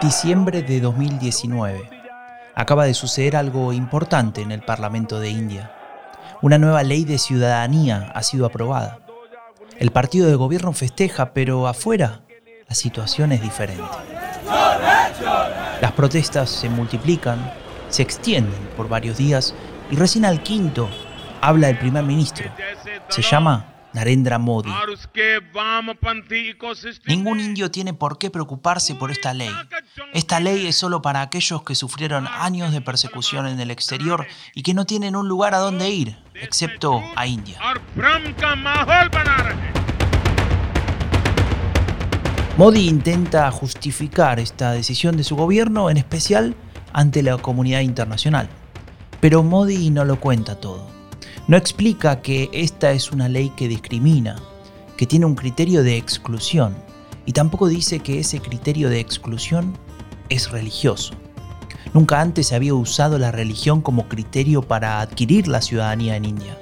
Diciembre de 2019. Acaba de suceder algo importante en el Parlamento de India. Una nueva ley de ciudadanía ha sido aprobada. El partido de gobierno festeja, pero afuera la situación es diferente. Las protestas se multiplican, se extienden por varios días y recién al quinto habla el primer ministro. Se llama Narendra Modi. Ningún indio tiene por qué preocuparse por esta ley. Esta ley es solo para aquellos que sufrieron años de persecución en el exterior y que no tienen un lugar a donde ir, excepto a India. Modi intenta justificar esta decisión de su gobierno, en especial ante la comunidad internacional. Pero Modi no lo cuenta todo. No explica que esta es una ley que discrimina, que tiene un criterio de exclusión, y tampoco dice que ese criterio de exclusión es religioso. Nunca antes se había usado la religión como criterio para adquirir la ciudadanía en India.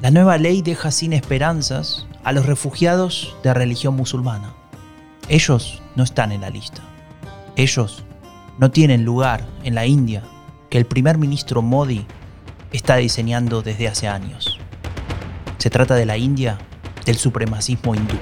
La nueva ley deja sin esperanzas a los refugiados de religión musulmana. Ellos no están en la lista. Ellos no tienen lugar en la India que el primer ministro Modi está diseñando desde hace años. Se trata de la India del supremacismo hindú.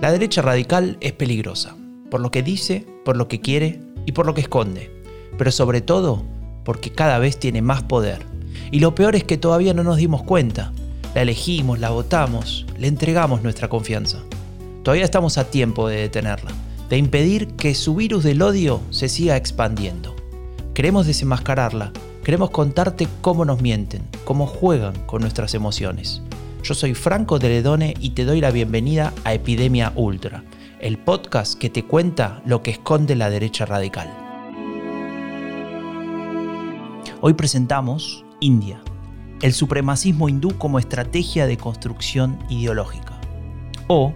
La derecha radical es peligrosa, por lo que dice, por lo que quiere y por lo que esconde, pero sobre todo porque cada vez tiene más poder. Y lo peor es que todavía no nos dimos cuenta. La elegimos, la votamos, le entregamos nuestra confianza. Todavía estamos a tiempo de detenerla de impedir que su virus del odio se siga expandiendo. Queremos desenmascararla, queremos contarte cómo nos mienten, cómo juegan con nuestras emociones. Yo soy Franco Deledone y te doy la bienvenida a Epidemia Ultra, el podcast que te cuenta lo que esconde la derecha radical. Hoy presentamos India, el supremacismo hindú como estrategia de construcción ideológica. O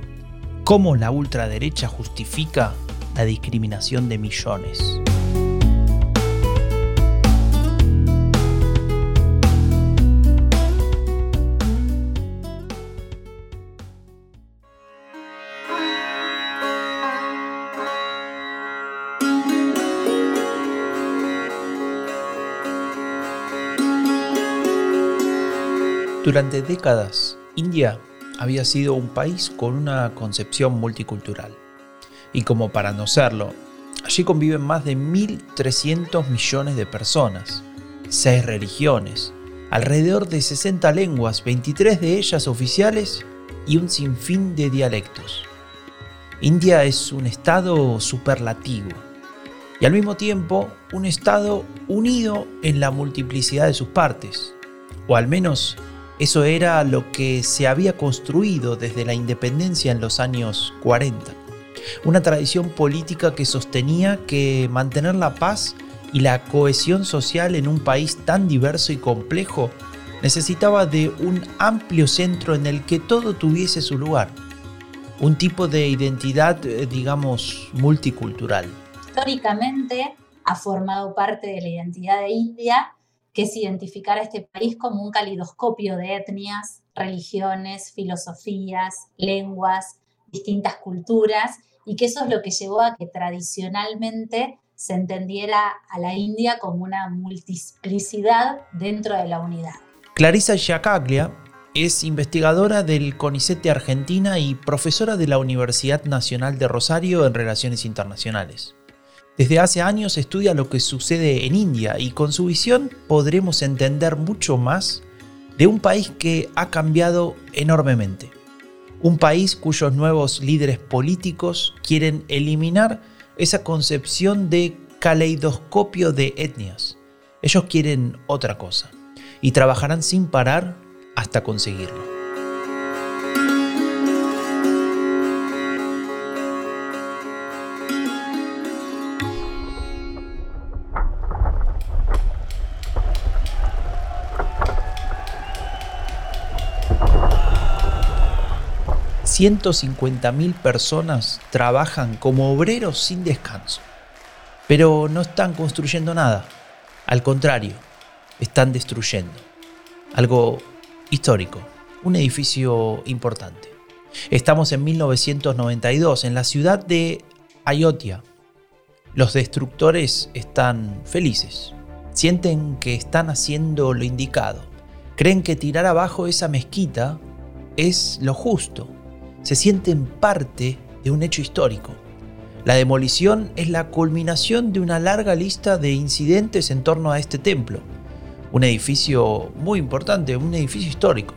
cómo la ultraderecha justifica la discriminación de millones. Durante décadas, India había sido un país con una concepción multicultural. Y como para no serlo, allí conviven más de 1.300 millones de personas, 6 religiones, alrededor de 60 lenguas, 23 de ellas oficiales y un sinfín de dialectos. India es un estado superlativo y al mismo tiempo un estado unido en la multiplicidad de sus partes, o al menos eso era lo que se había construido desde la independencia en los años 40. Una tradición política que sostenía que mantener la paz y la cohesión social en un país tan diverso y complejo necesitaba de un amplio centro en el que todo tuviese su lugar. Un tipo de identidad, eh, digamos, multicultural. Históricamente ha formado parte de la identidad de India que es identificar a este país como un calidoscopio de etnias, religiones, filosofías, lenguas, distintas culturas, y que eso es lo que llevó a que tradicionalmente se entendiera a la India como una multiplicidad dentro de la unidad. Clarisa Giacaglia es investigadora del CONICET Argentina y profesora de la Universidad Nacional de Rosario en Relaciones Internacionales. Desde hace años estudia lo que sucede en India y con su visión podremos entender mucho más de un país que ha cambiado enormemente. Un país cuyos nuevos líderes políticos quieren eliminar esa concepción de caleidoscopio de etnias. Ellos quieren otra cosa y trabajarán sin parar hasta conseguirlo. 150.000 personas trabajan como obreros sin descanso, pero no están construyendo nada. Al contrario, están destruyendo. Algo histórico, un edificio importante. Estamos en 1992 en la ciudad de Ayutthaya. Los destructores están felices. Sienten que están haciendo lo indicado. Creen que tirar abajo esa mezquita es lo justo. Se sienten parte de un hecho histórico. La demolición es la culminación de una larga lista de incidentes en torno a este templo. Un edificio muy importante, un edificio histórico.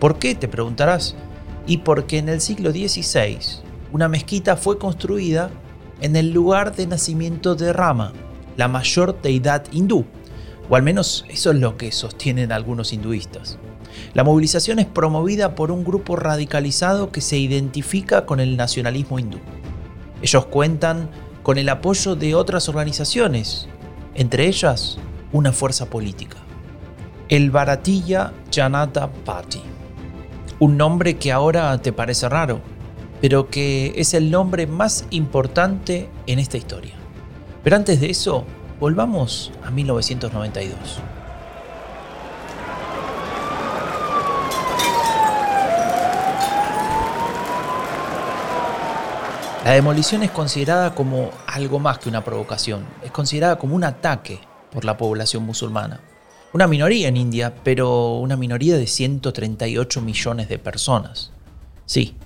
¿Por qué? Te preguntarás. Y porque en el siglo XVI una mezquita fue construida en el lugar de nacimiento de Rama, la mayor deidad hindú, o al menos eso es lo que sostienen algunos hinduistas. La movilización es promovida por un grupo radicalizado que se identifica con el nacionalismo hindú. Ellos cuentan con el apoyo de otras organizaciones, entre ellas una fuerza política. El Bharatiya Janata Party. Un nombre que ahora te parece raro, pero que es el nombre más importante en esta historia. Pero antes de eso, volvamos a 1992. La demolición es considerada como algo más que una provocación, es considerada como un ataque por la población musulmana. Una minoría en India, pero una minoría de 138 millones de personas. Sí,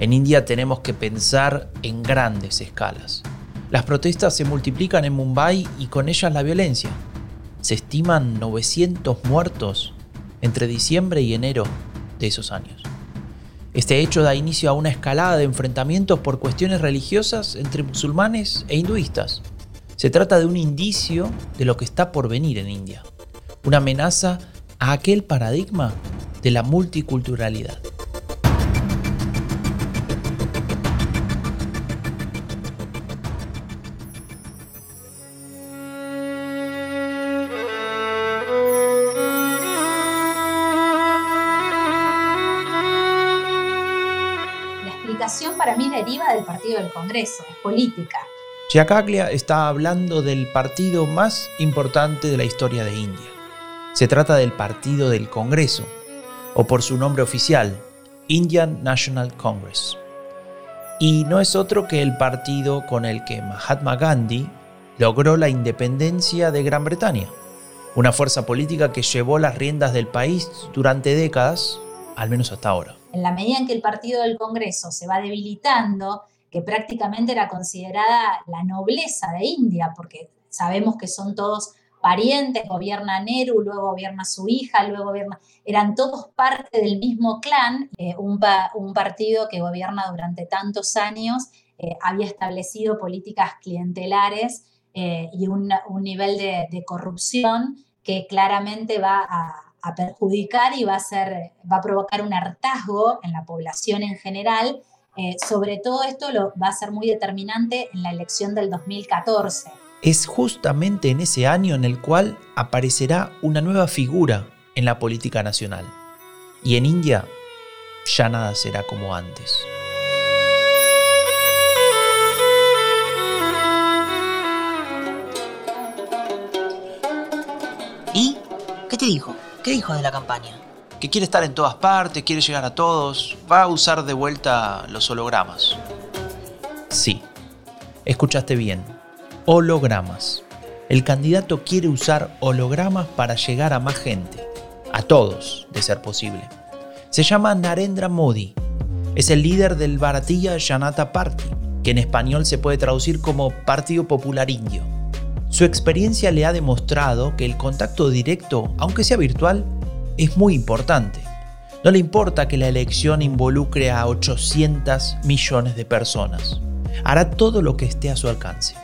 en India tenemos que pensar en grandes escalas. Las protestas se multiplican en Mumbai y con ellas la violencia. Se estiman 900 muertos entre diciembre y enero de esos años. Este hecho da inicio a una escalada de enfrentamientos por cuestiones religiosas entre musulmanes e hinduistas. Se trata de un indicio de lo que está por venir en India, una amenaza a aquel paradigma de la multiculturalidad. Para mí deriva del partido del Congreso, es política. Giacaglia está hablando del partido más importante de la historia de India. Se trata del Partido del Congreso, o por su nombre oficial, Indian National Congress. Y no es otro que el partido con el que Mahatma Gandhi logró la independencia de Gran Bretaña, una fuerza política que llevó las riendas del país durante décadas, al menos hasta ahora. En la medida en que el partido del Congreso se va debilitando, que prácticamente era considerada la nobleza de India, porque sabemos que son todos parientes, gobierna Nehru, luego gobierna su hija, luego gobierna, eran todos parte del mismo clan, eh, un, partido que gobierna durante tantos años eh, había establecido políticas clientelares eh, y un, nivel de corrupción que claramente va a, a perjudicar y va a, ser, va a provocar un hartazgo en la población en general. Eh, sobre todo esto lo, va a ser muy determinante en la elección del 2014. Es justamente en ese año en el cual aparecerá una nueva figura en la política nacional. Y en India ya nada será como antes. ¿Y qué te dijo? ¿Qué dijo de la campaña? Que quiere estar en todas partes, quiere llegar a todos, va a usar de vuelta los hologramas. Sí, escuchaste bien, hologramas. El candidato quiere usar hologramas para llegar a más gente, a todos, de ser posible. Se llama Narendra Modi. Es el líder del Bharatiya Janata Party, que en español se puede traducir como Partido Popular Indio. Su experiencia le ha demostrado que el contacto directo, aunque sea virtual, es muy importante. No le importa que la elección involucre a 800 millones de personas. Hará todo lo que esté a su alcance.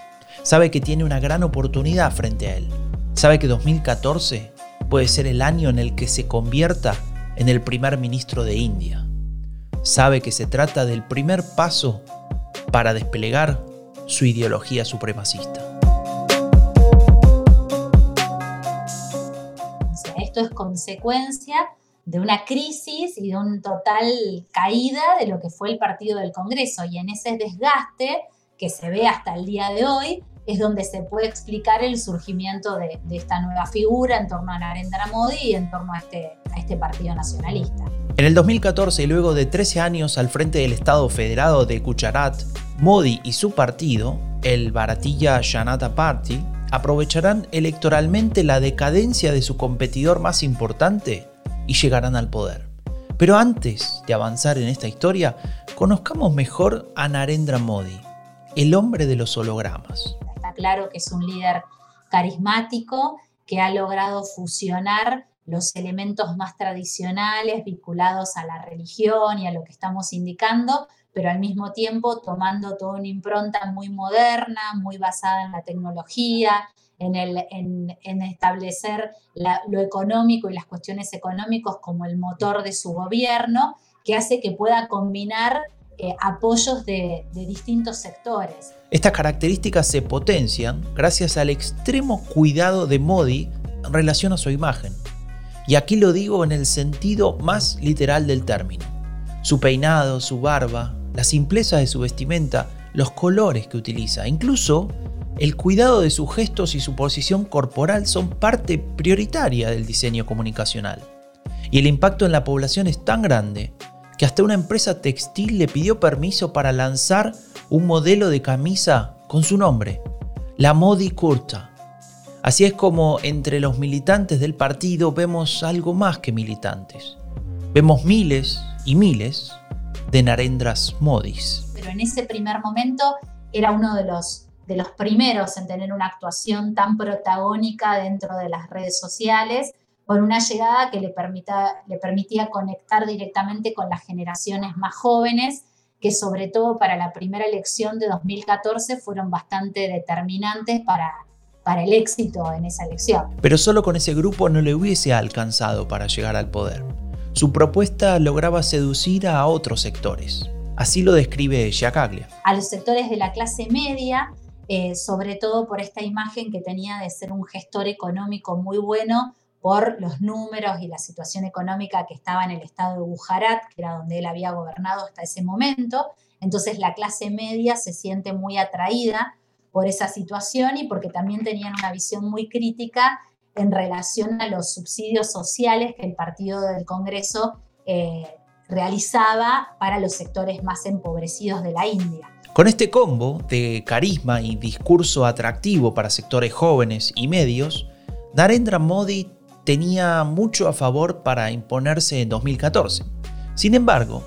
Sabe que tiene una gran oportunidad frente a él. Sabe que 2014 puede ser el año en el que se convierta en el primer ministro de India. Sabe que se trata del primer paso para desplegar su ideología supremacista. Esto es consecuencia de una crisis y de un total caída de lo que fue el partido del Congreso. Y en ese desgaste que se ve hasta el día de hoy, es donde se puede explicar el surgimiento de, esta nueva figura en torno a Narendra Modi y en torno a este, este partido nacionalista. En el 2014, luego de 13 años al frente del Estado Federado de Gujarat, Modi y su partido, el Bharatiya Janata Party, aprovecharán electoralmente la decadencia de su competidor más importante y llegarán al poder. Pero antes de avanzar en esta historia, conozcamos mejor a Narendra Modi, el hombre de los hologramas. Está claro que es un líder carismático que ha logrado fusionar los elementos más tradicionales vinculados a la religión y a lo que estamos indicando pero al mismo tiempo tomando toda una impronta muy moderna, muy basada en la tecnología, en, el, en, establecer lo económico y las cuestiones económicas como el motor de su gobierno, que hace que pueda combinar eh, apoyos de, de distintos sectores. Estas características se potencian gracias al extremo cuidado de Modi en relación a su imagen. Y aquí lo digo en el sentido más literal del término. Su peinado, su barba, la simpleza de su vestimenta, los colores que utiliza, incluso el cuidado de sus gestos y su posición corporal son parte prioritaria del diseño comunicacional. Y el impacto en la población es tan grande que hasta una empresa textil le pidió permiso para lanzar un modelo de camisa con su nombre, la Modi Kurta. Así es como entre los militantes del partido vemos algo más que militantes. Vemos miles y miles de Narendras Modis. Pero en ese primer momento era uno de los, de los primeros en tener una actuación tan protagónica dentro de las redes sociales, con una llegada que le, permita, le permitía conectar directamente con las generaciones más jóvenes, que sobre todo para la primera elección de 2014 fueron bastante determinantes para, para el éxito en esa elección. Pero solo con ese grupo no le hubiese alcanzado para llegar al poder. Su propuesta lograba seducir a otros sectores. Así lo describe Giacaglia. A los sectores de la clase media, eh, sobre todo por esta imagen que tenía de ser un gestor económico muy bueno por los números y la situación económica que estaba en el estado de Gujarat, que era donde él había gobernado hasta ese momento. Entonces la clase media se siente muy atraída por esa situación y porque también tenían una visión muy crítica en relación a los subsidios sociales que el Partido del Congreso eh, realizaba para los sectores más empobrecidos de la India. Con este combo de carisma y discurso atractivo para sectores jóvenes y medios, Narendra Modi tenía mucho a favor para imponerse en 2014. Sin embargo,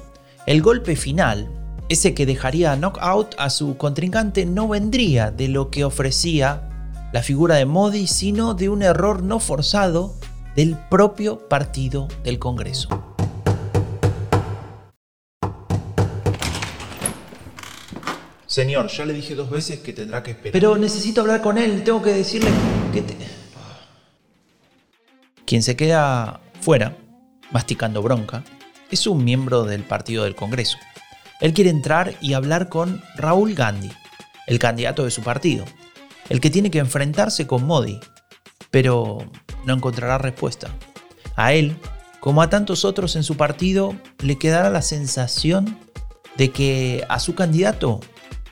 el golpe final, ese que dejaría knockout a su contrincante, no vendría de lo que ofrecía la figura de Modi, sino de un error no forzado del propio partido del Congreso. Señor, ya le dije dos veces que tendrá que esperar. Pero necesito hablar con él, tengo que decirle que... Quien se queda fuera, masticando bronca, es un miembro del partido del Congreso. Él quiere entrar y hablar con Raúl Gandhi, el candidato de su partido, el que tiene que enfrentarse con Modi, pero no encontrará respuesta. A él, como a tantos otros en su partido, le quedará la sensación de que a su candidato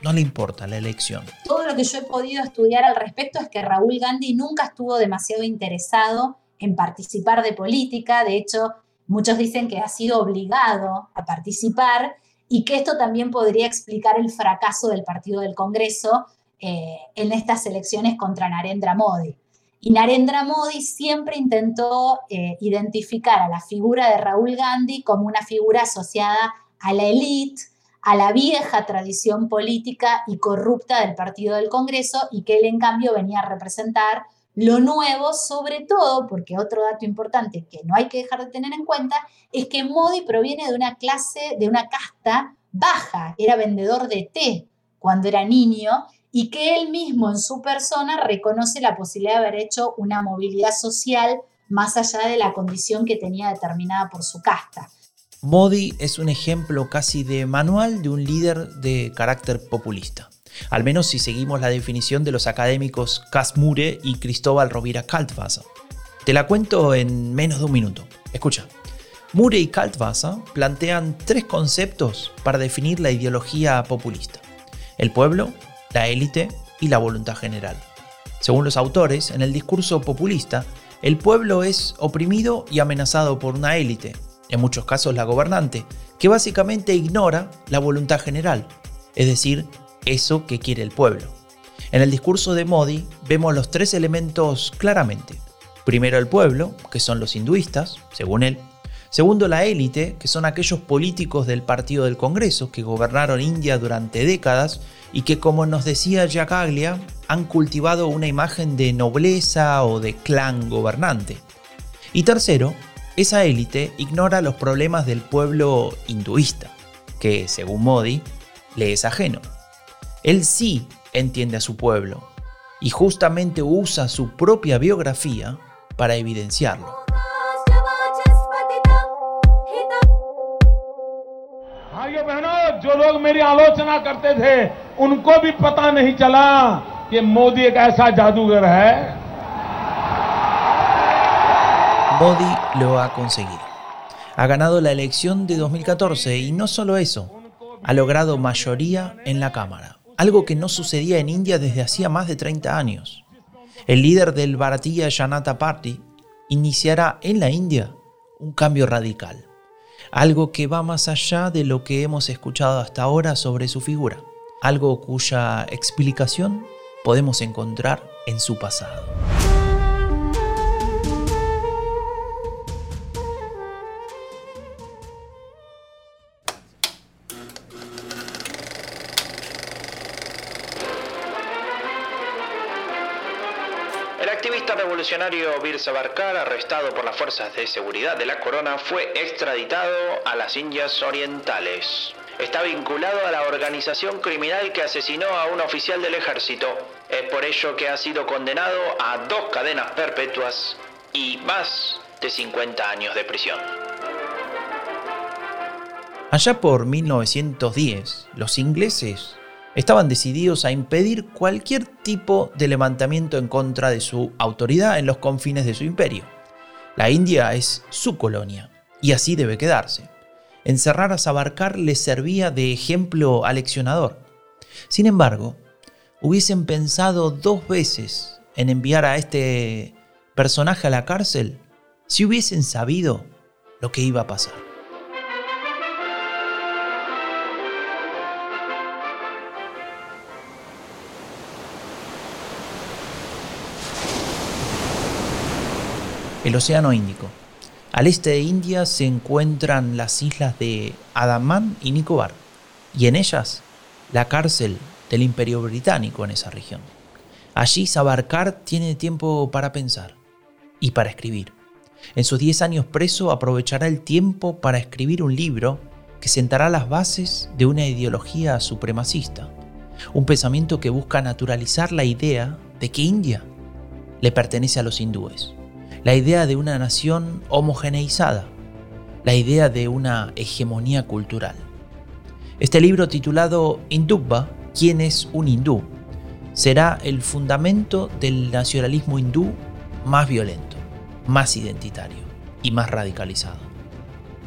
no le importa la elección. Todo lo que yo he podido estudiar al respecto es que Raúl Gandhi nunca estuvo demasiado interesado en participar de política, de hecho muchos dicen que ha sido obligado a participar y que esto también podría explicar el fracaso del Partido del Congreso, eh, en estas elecciones contra Narendra Modi. Y Narendra Modi siempre intentó eh, identificar a la figura de Raúl Gandhi como una figura asociada a la élite, a la vieja tradición política y corrupta del Partido del Congreso y que él en cambio venía a representar lo nuevo, sobre todo, porque otro dato importante que no hay que dejar de tener en cuenta es que Modi proviene de una clase, de una casta baja, era vendedor de té cuando era niño y que él mismo en su persona reconoce la posibilidad de haber hecho una movilidad social más allá de la condición que tenía determinada por su casta. Modi es un ejemplo casi de manual de un líder de carácter populista. Al menos si seguimos la definición de los académicos Casmure y Cristóbal Rovira Kaltwasser. Te la cuento en menos de un minuto. Escucha. Mure y Kaltwasser plantean tres conceptos para definir la ideología populista. El pueblo, la élite y la voluntad general. Según los autores, en el discurso populista, el pueblo es oprimido y amenazado por una élite, en muchos casos la gobernante, que básicamente ignora la voluntad general, es decir, eso que quiere el pueblo. En el discurso de Modi vemos los tres elementos claramente. Primero el pueblo, que son los hinduistas, según él. Segundo la élite, que son aquellos políticos del Partido del Congreso que gobernaron India durante décadas y que, como nos decía Jack Aglia, han cultivado una imagen de nobleza o de clan gobernante. Y tercero, esa élite ignora los problemas del pueblo hinduista, que, según Modi, le es ajeno. Él sí entiende a su pueblo y justamente usa su propia biografía para evidenciarlo. Modi lo ha conseguido. Ha ganado la elección de 2014 y no solo eso, ha logrado mayoría en la Cámara, algo que no sucedía en India desde hacía más de 30 años. El líder del Bharatiya Janata Party iniciará en la India un cambio radical, algo que va más allá de lo que hemos escuchado hasta ahora sobre su figura, algo cuya explicación podemos encontrar en su pasado. Revolucionario Bir Savarkar, arrestado por las fuerzas de seguridad de la corona, fue extraditado a las Indias Orientales. Está vinculado a la organización criminal que asesinó a un oficial del ejército. Es por ello que ha sido condenado a dos cadenas perpetuas y más de 50 años de prisión. Allá por 1910, los ingleses estaban decididos a impedir cualquier tipo de levantamiento en contra de su autoridad en los confines de su imperio. La India es su colonia y así debe quedarse. Encerrar a Savarkar les servía de ejemplo aleccionador. Sin embargo, hubiesen pensado dos veces en enviar a este personaje a la cárcel si hubiesen sabido lo que iba a pasar. El Océano Índico. Al este de India se encuentran las islas de Andaman y Nicobar, y en ellas la cárcel del Imperio Británico en esa región. Allí Savarkar tiene tiempo para pensar y para escribir. En sus 10 años preso aprovechará el tiempo para escribir un libro que sentará las bases de una ideología supremacista, un pensamiento que busca naturalizar la idea de que India le pertenece a los hindúes la idea de una nación homogeneizada, la idea de una hegemonía cultural. Este libro titulado Hindubba, ¿quién es un hindú?, será el fundamento del nacionalismo hindú más violento, más identitario y más radicalizado.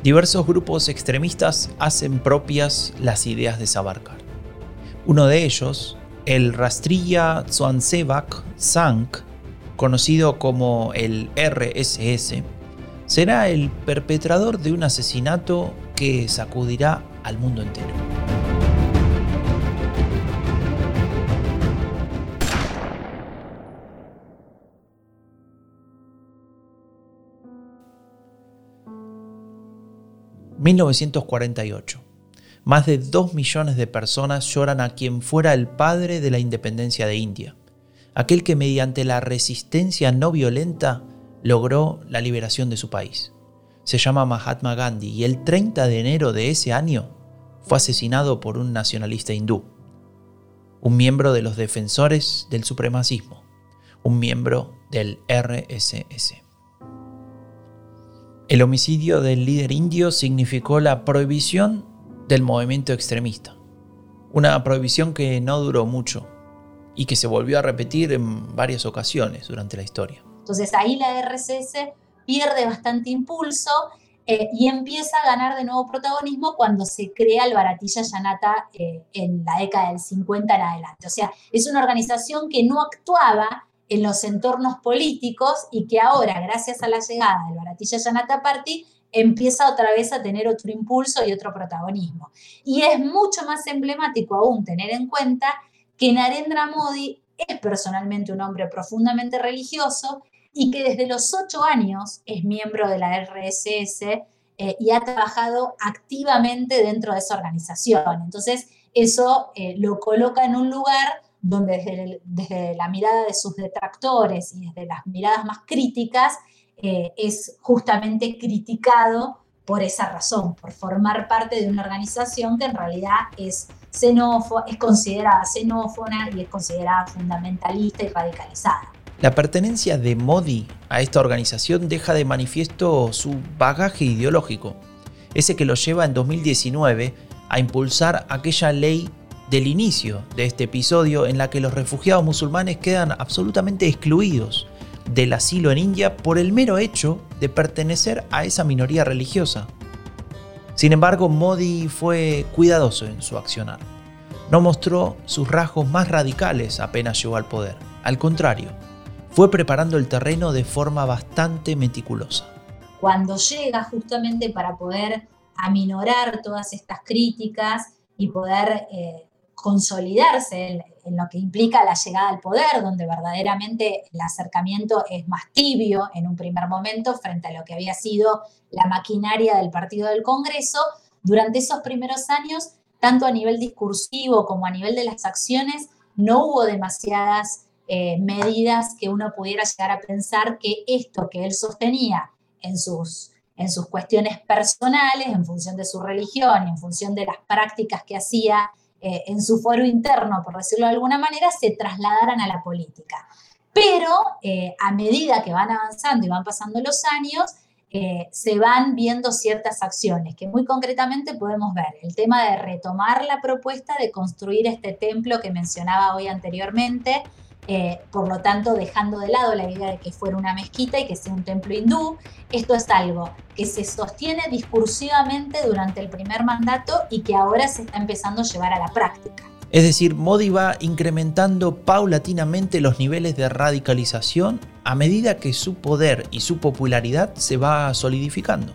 Diversos grupos extremistas hacen propias las ideas de Savarkar. Uno de ellos, el Rastriya Swansevak Sangh, conocido como el RSS, será el perpetrador de un asesinato que sacudirá al mundo entero. ...1948... Más de 2 millones de personas lloran a quien fuera el padre de la independencia de India aquel que mediante la resistencia no violenta logró la liberación de su país. Se llama Mahatma Gandhi y el 30 de enero de ese año fue asesinado por un nacionalista hindú, un miembro de los defensores del supremacismo, un miembro del RSS. El homicidio del líder indio significó la prohibición del movimiento extremista, una prohibición que no duró mucho y que se volvió a repetir en varias ocasiones durante la historia. Entonces ahí la RCS pierde bastante impulso eh, y empieza a ganar de nuevo protagonismo cuando se crea el Baratilla Yanata eh, en la década del 50 en adelante. O sea, es una organización que no actuaba en los entornos políticos y que ahora, gracias a la llegada del Baratilla Yanata Party, empieza otra vez a tener otro impulso y otro protagonismo. Y es mucho más emblemático aún tener en cuenta que Narendra Modi es personalmente un hombre profundamente religioso y que desde los ocho años es miembro de la RSS eh, y ha trabajado activamente dentro de esa organización. Entonces, eso eh, lo coloca en un lugar donde desde, la mirada de sus detractores y desde las miradas más críticas, eh, es justamente criticado por esa razón, por formar parte de una organización que en realidad es es considerada xenófona y es considerada fundamentalista y radicalizada. La pertenencia de Modi a esta organización deja de manifiesto su bagaje ideológico, ese que lo lleva en 2019 a impulsar aquella ley del inicio de este episodio en la que los refugiados musulmanes quedan absolutamente excluidos del asilo en India por el mero hecho de pertenecer a esa minoría religiosa. Sin embargo, Modi fue cuidadoso en su accionar. No mostró sus rasgos más radicales apenas llegó al poder. Al contrario, fue preparando el terreno de forma bastante meticulosa. Cuando llega justamente para poder aminorar todas estas críticas y poder eh, consolidarse en, lo que implica la llegada al poder, donde verdaderamente el acercamiento es más tibio en un primer momento frente a lo que había sido la maquinaria del partido del Congreso, durante esos primeros años, tanto a nivel discursivo como a nivel de las acciones, no hubo demasiadas eh, medidas que uno pudiera llegar a pensar que esto que él sostenía en sus, en sus cuestiones personales, en función de su religión y en función de las prácticas que hacía eh, en su foro interno, por decirlo de alguna manera, se trasladaran a la política. Pero eh, a medida que van avanzando y van pasando los años, se van viendo ciertas acciones que muy concretamente podemos ver. El tema de retomar la propuesta de construir este templo que mencionaba hoy anteriormente, eh, por lo tanto dejando de lado la idea de que fuera una mezquita y que sea un templo hindú. Esto es algo que se sostiene discursivamente durante el primer mandato y que ahora se está empezando a llevar a la práctica. Es decir, Modi va incrementando paulatinamente los niveles de radicalización a medida que su poder y su popularidad se va solidificando.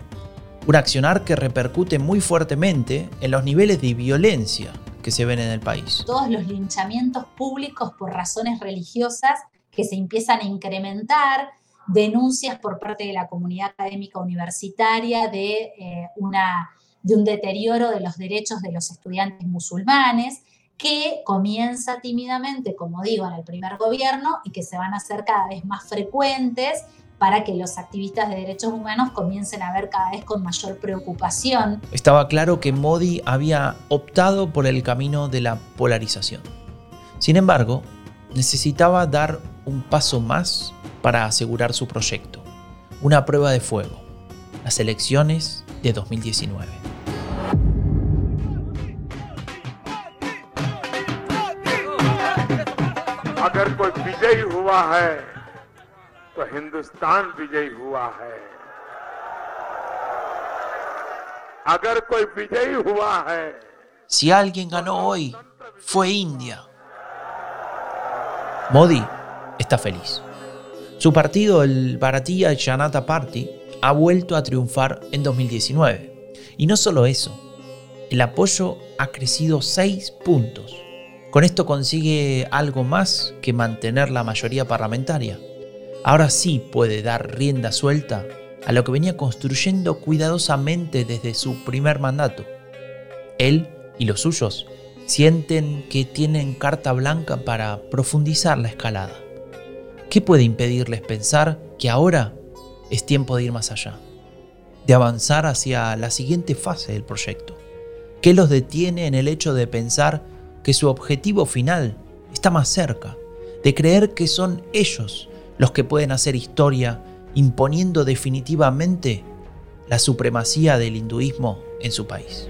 Un accionar que repercute muy fuertemente en los niveles de violencia que se ven en el país. Todos los linchamientos públicos por razones religiosas que se empiezan a incrementar, denuncias por parte de la comunidad académica universitaria de, eh, una, de un deterioro de los derechos de los estudiantes musulmanes, que comienza tímidamente, como digo, en el primer gobierno y que se van a hacer cada vez más frecuentes para que los activistas de derechos humanos comiencen a ver cada vez con mayor preocupación. Estaba claro que Modi había optado por el camino de la polarización. Sin embargo, necesitaba dar un paso más para asegurar su proyecto, una prueba de fuego, las elecciones de 2019. तो हिंदुस्तान विजयी हुआ है अगर कोई विजयी हुआ है Si alguien ganó hoy, fue India. Modi está feliz. Su partido, el Bharatiya Janata Party, ha vuelto a triunfar en 2019. Y no solo eso, el apoyo ha crecido 6 puntos. Con esto consigue algo más que mantener la mayoría parlamentaria ahora sí puede dar rienda suelta a lo que venía construyendo cuidadosamente desde su primer mandato. Él y los suyos sienten que tienen carta blanca para profundizar la escalada. ¿Qué puede impedirles pensar que ahora es tiempo de ir más allá? De avanzar hacia la siguiente fase del proyecto. ¿Qué los detiene en el hecho de pensar que su objetivo final está más cerca? De creer que son ellos los que pueden hacer historia imponiendo definitivamente la supremacía del hinduismo en su país.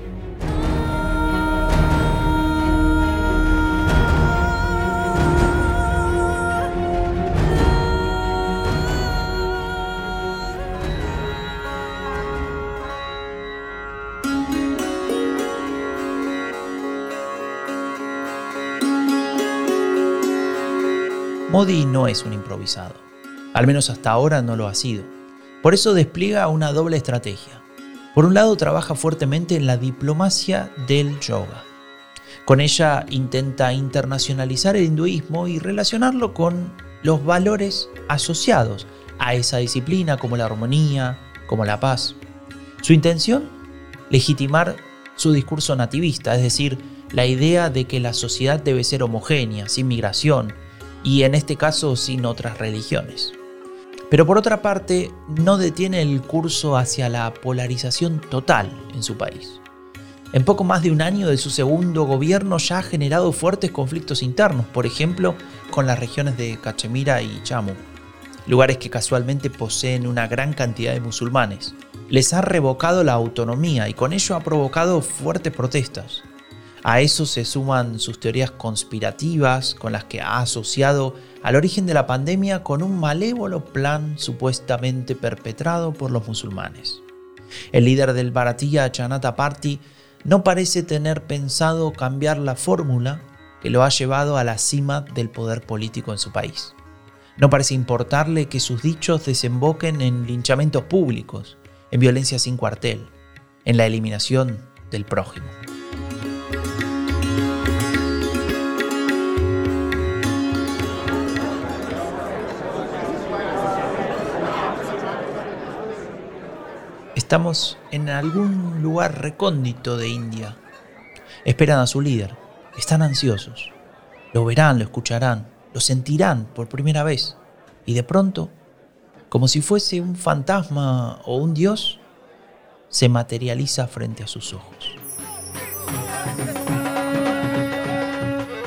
Modi no es un improvisado, al menos hasta ahora no lo ha sido. Por eso despliega una doble estrategia. Por un lado trabaja fuertemente en la diplomacia del yoga. Con ella intenta internacionalizar el hinduismo y relacionarlo con los valores asociados a esa disciplina como la armonía, como la paz. Su intención, legitimar su discurso nativista, es decir, la idea de que la sociedad debe ser homogénea, sin migración, y en este caso sin otras religiones. Pero por otra parte, no detiene el curso hacia la polarización total en su país. En poco más de un año de su segundo gobierno ya ha generado fuertes conflictos internos, por ejemplo, con las regiones de Cachemira y Chamu, lugares que casualmente poseen una gran cantidad de musulmanes. Les ha revocado la autonomía y con ello ha provocado fuertes protestas. A eso se suman sus teorías conspirativas con las que ha asociado al origen de la pandemia con un malévolo plan supuestamente perpetrado por los musulmanes. El líder del Bharatiya Janata Party no parece tener pensado cambiar la fórmula que lo ha llevado a la cima del poder político en su país. No parece importarle que sus dichos desemboquen en linchamientos públicos, en violencia sin cuartel, en la eliminación del prójimo. Estamos en algún lugar recóndito de India. Esperan a su líder. Están ansiosos. Lo verán, lo escucharán, lo sentirán por primera vez. Y de pronto, como si fuese un fantasma o un dios, se materializa frente a sus ojos.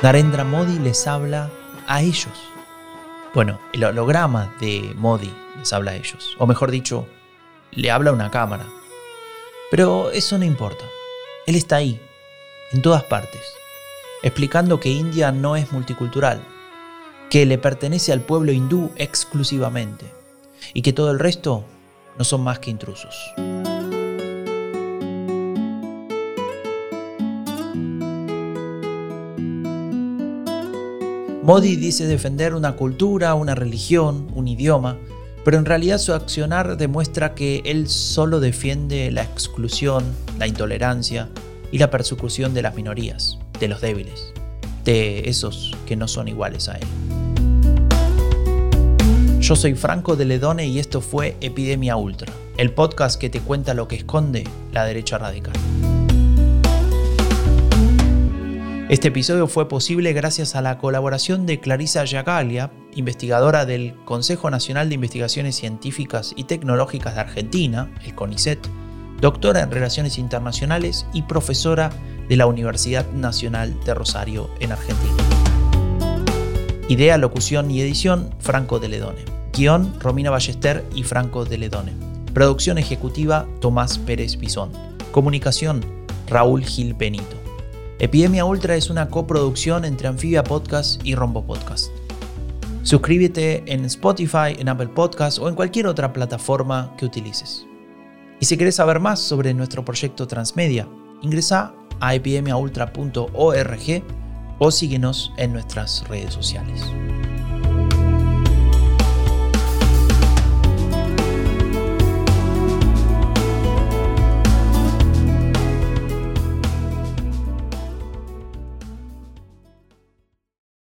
Narendra Modi les habla a ellos. Bueno, el holograma de Modi les habla a ellos. O mejor dicho, le habla una cámara. Pero eso no importa. Él está ahí, en todas partes, explicando que India no es multicultural, que le pertenece al pueblo hindú exclusivamente y que todo el resto no son más que intrusos. Modi dice defender una cultura, una religión, un idioma, pero en realidad su accionar demuestra que él solo defiende la exclusión, la intolerancia y la persecución de las minorías, de los débiles, de esos que no son iguales a él. Yo soy Franco de Ledone y esto fue Epidemia Ultra, el podcast que te cuenta lo que esconde la derecha radical. Este episodio fue posible gracias a la colaboración de Clarisa Yagalia, investigadora del Consejo Nacional de Investigaciones Científicas y Tecnológicas de Argentina, el CONICET, doctora en Relaciones Internacionales y profesora de la Universidad Nacional de Rosario en Argentina. Idea, locución y edición, Franco de Ledone. Guión, Romina Ballester y Franco de Ledone. Producción ejecutiva, Tomás Pérez Bisón. Comunicación, Raúl Gil Benito. Epidemia Ultra es una coproducción entre Anfibia Podcast y Rombo Podcast. Suscríbete en Spotify, en Apple Podcast o en cualquier otra plataforma que utilices. Y si quieres saber más sobre nuestro proyecto Transmedia, ingresa a epidemiaultra.org o síguenos en nuestras redes sociales.